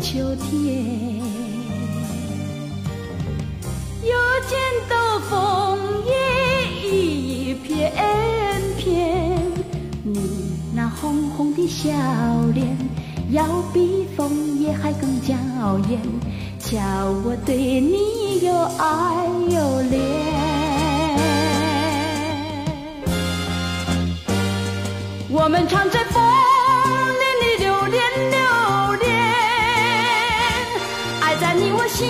秋天。又见到枫叶一片片，你那红红的笑脸，要比枫叶还更娇艳，叫我对你又爱又怜。我们唱着风。你我心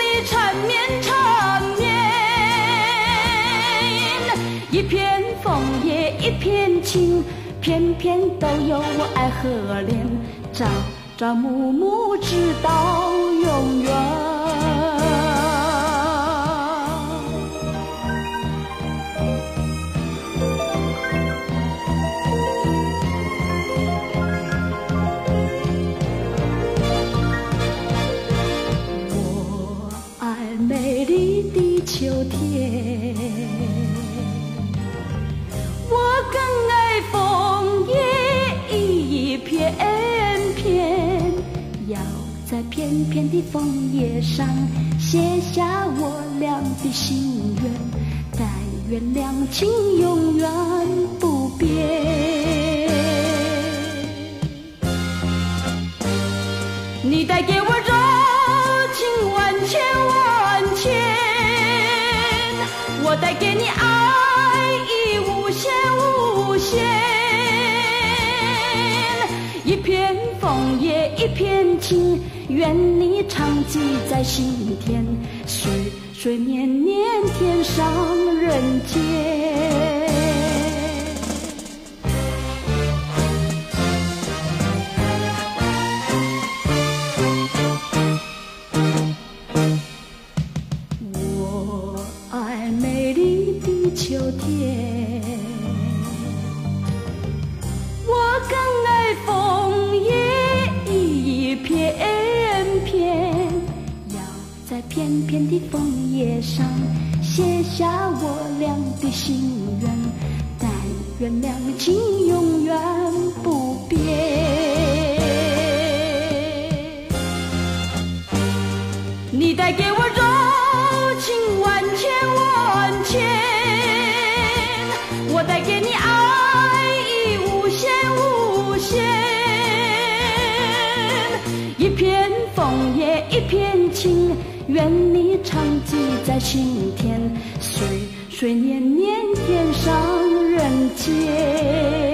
里缠绵缠绵。一片枫叶一片情，片片都有我爱和怜。朝朝暮暮知道我更爱枫叶一片片，要在片片的枫叶上写下我俩的心愿，但愿两情永远不变。你带给我柔情万千万千，我带给你爱意无限无限。一片枫叶一片情，愿你常记在心田，岁岁年年天上人间。秋天，我更爱枫叶一片片，要在片片的枫叶上写下我俩的心愿，但愿两情永远不变。你带给我柔情万千万千，我带给你爱意无限无限。一片枫叶一片情，愿你常记在心田，岁岁年年天上人间。